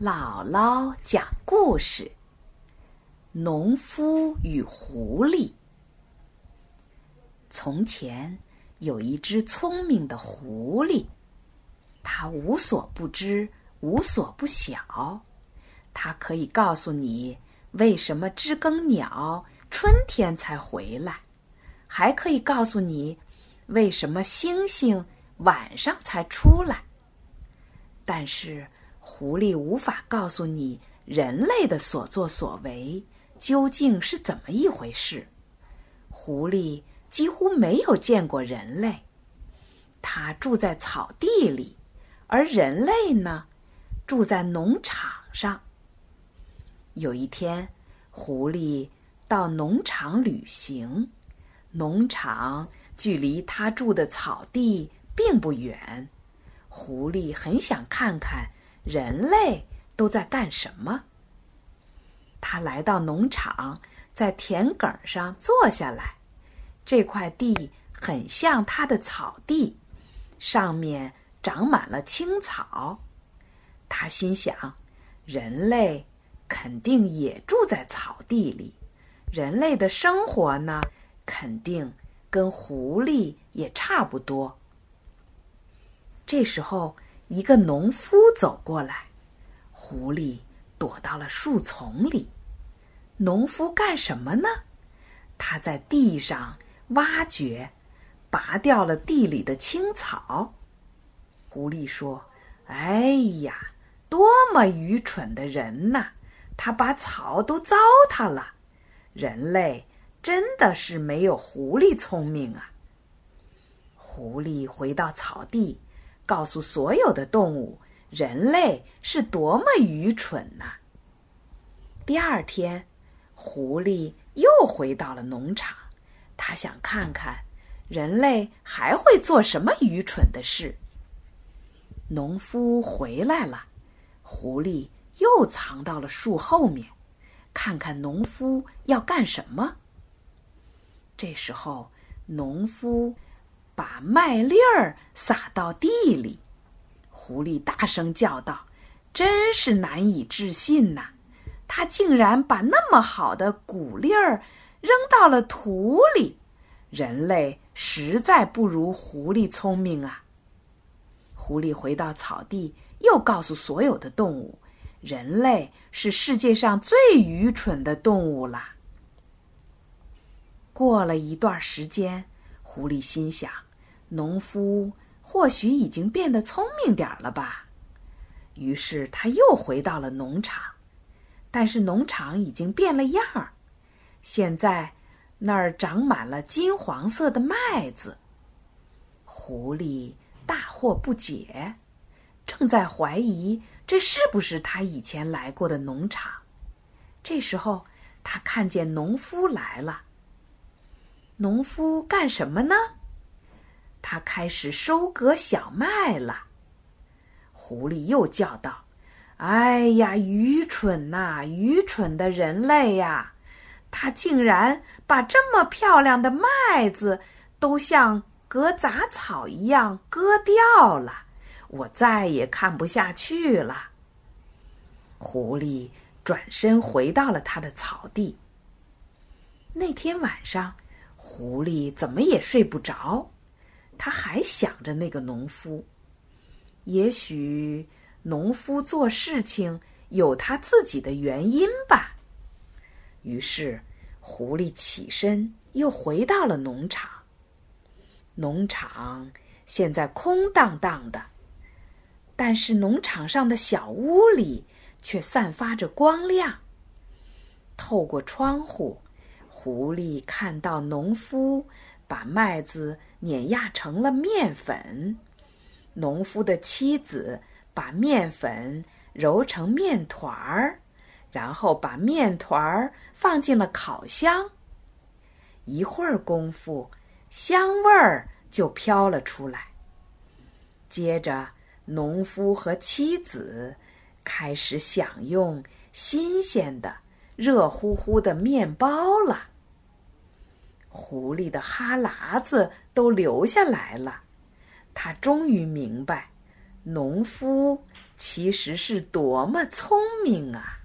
姥姥讲故事：农夫与狐狸。从前有一只聪明的狐狸，它无所不知，无所不晓。它可以告诉你为什么知更鸟春天才回来，还可以告诉你为什么星星晚上才出来。但是。狐狸无法告诉你人类的所作所为究竟是怎么一回事。狐狸几乎没有见过人类，它住在草地里，而人类呢，住在农场上。有一天，狐狸到农场旅行，农场距离他住的草地并不远，狐狸很想看看。人类都在干什么？他来到农场，在田埂上坐下来。这块地很像他的草地，上面长满了青草。他心想：人类肯定也住在草地里，人类的生活呢，肯定跟狐狸也差不多。这时候。一个农夫走过来，狐狸躲到了树丛里。农夫干什么呢？他在地上挖掘，拔掉了地里的青草。狐狸说：“哎呀，多么愚蠢的人呐！他把草都糟蹋了。人类真的是没有狐狸聪明啊！”狐狸回到草地。告诉所有的动物，人类是多么愚蠢呐！第二天，狐狸又回到了农场，他想看看人类还会做什么愚蠢的事。农夫回来了，狐狸又藏到了树后面，看看农夫要干什么。这时候，农夫。把麦粒儿撒到地里，狐狸大声叫道：“真是难以置信呐！他竟然把那么好的谷粒儿扔到了土里！人类实在不如狐狸聪明啊！”狐狸回到草地，又告诉所有的动物：“人类是世界上最愚蠢的动物了。”过了一段时间。狐狸心想：“农夫或许已经变得聪明点了吧？”于是他又回到了农场，但是农场已经变了样儿。现在那儿长满了金黄色的麦子。狐狸大惑不解，正在怀疑这是不是他以前来过的农场。这时候，他看见农夫来了。农夫干什么呢？他开始收割小麦了。狐狸又叫道：“哎呀，愚蠢呐，愚蠢的人类呀！他竟然把这么漂亮的麦子都像割杂草一样割掉了！我再也看不下去了。”狐狸转身回到了他的草地。那天晚上。狐狸怎么也睡不着，他还想着那个农夫。也许农夫做事情有他自己的原因吧。于是，狐狸起身又回到了农场。农场现在空荡荡的，但是农场上的小屋里却散发着光亮。透过窗户。狐狸看到农夫把麦子碾压成了面粉，农夫的妻子把面粉揉成面团儿，然后把面团儿放进了烤箱。一会儿功夫，香味儿就飘了出来。接着，农夫和妻子开始享用新鲜的、热乎乎的面包了。狐狸的哈喇子都流下来了，他终于明白，农夫其实是多么聪明啊！